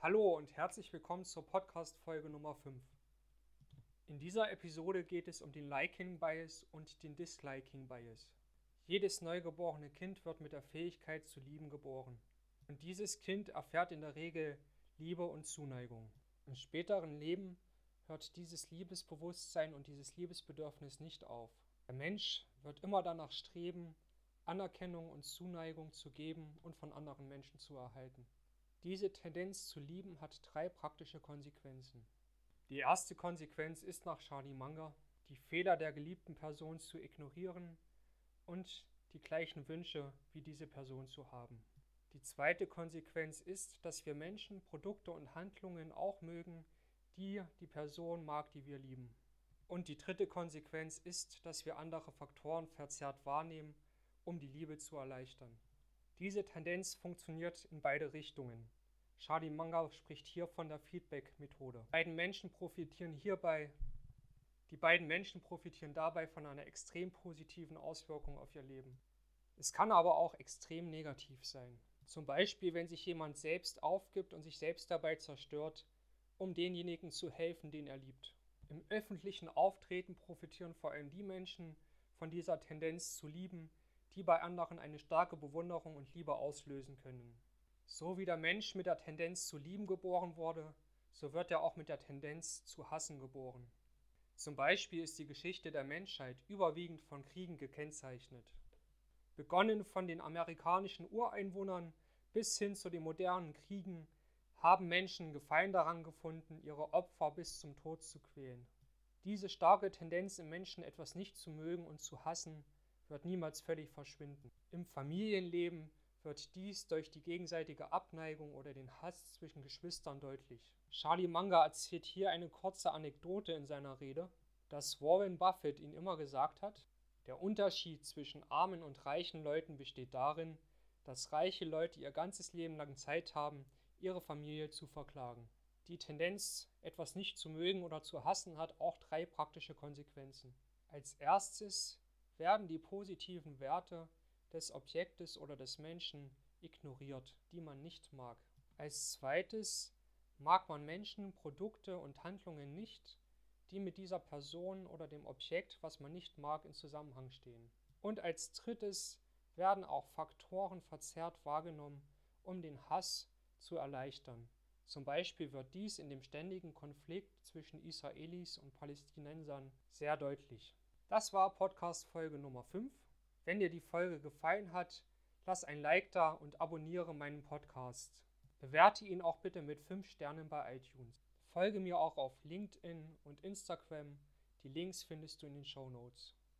Hallo und herzlich willkommen zur Podcast-Folge Nummer 5. In dieser Episode geht es um den Liking Bias und den Disliking Bias. Jedes neugeborene Kind wird mit der Fähigkeit zu lieben geboren. Und dieses Kind erfährt in der Regel Liebe und Zuneigung. Im späteren Leben hört dieses Liebesbewusstsein und dieses Liebesbedürfnis nicht auf. Der Mensch wird immer danach streben, Anerkennung und Zuneigung zu geben und von anderen Menschen zu erhalten. Diese Tendenz zu lieben hat drei praktische Konsequenzen. Die erste Konsequenz ist nach Charlie Munger, die Fehler der geliebten Person zu ignorieren und die gleichen Wünsche wie diese Person zu haben. Die zweite Konsequenz ist, dass wir Menschen, Produkte und Handlungen auch mögen, die die Person mag, die wir lieben. Und die dritte Konsequenz ist, dass wir andere Faktoren verzerrt wahrnehmen um die Liebe zu erleichtern. Diese Tendenz funktioniert in beide Richtungen. Charlie Munger spricht hier von der Feedback-Methode. Beiden Menschen profitieren hierbei, die beiden Menschen profitieren dabei von einer extrem positiven Auswirkung auf ihr Leben. Es kann aber auch extrem negativ sein. Zum Beispiel, wenn sich jemand selbst aufgibt und sich selbst dabei zerstört, um denjenigen zu helfen, den er liebt. Im öffentlichen Auftreten profitieren vor allem die Menschen von dieser Tendenz zu lieben, die bei anderen eine starke Bewunderung und Liebe auslösen können. So wie der Mensch mit der Tendenz zu lieben geboren wurde, so wird er auch mit der Tendenz zu hassen geboren. Zum Beispiel ist die Geschichte der Menschheit überwiegend von Kriegen gekennzeichnet. Begonnen von den amerikanischen Ureinwohnern bis hin zu den modernen Kriegen haben Menschen Gefallen daran gefunden, ihre Opfer bis zum Tod zu quälen. Diese starke Tendenz im Menschen etwas nicht zu mögen und zu hassen wird niemals völlig verschwinden. Im Familienleben wird dies durch die gegenseitige Abneigung oder den Hass zwischen Geschwistern deutlich. Charlie Munger erzählt hier eine kurze Anekdote in seiner Rede, dass Warren Buffett ihn immer gesagt hat, der Unterschied zwischen armen und reichen Leuten besteht darin, dass reiche Leute ihr ganzes Leben lang Zeit haben, ihre Familie zu verklagen. Die Tendenz, etwas nicht zu mögen oder zu hassen, hat auch drei praktische Konsequenzen. Als erstes werden die positiven Werte des Objektes oder des Menschen ignoriert, die man nicht mag. Als zweites mag man Menschen, Produkte und Handlungen nicht, die mit dieser Person oder dem Objekt, was man nicht mag, in Zusammenhang stehen. Und als drittes werden auch Faktoren verzerrt wahrgenommen, um den Hass zu erleichtern. Zum Beispiel wird dies in dem ständigen Konflikt zwischen Israelis und Palästinensern sehr deutlich. Das war Podcast Folge Nummer 5. Wenn dir die Folge gefallen hat, lass ein Like da und abonniere meinen Podcast. Bewerte ihn auch bitte mit 5 Sternen bei iTunes. Folge mir auch auf LinkedIn und Instagram. Die Links findest du in den Show Notes.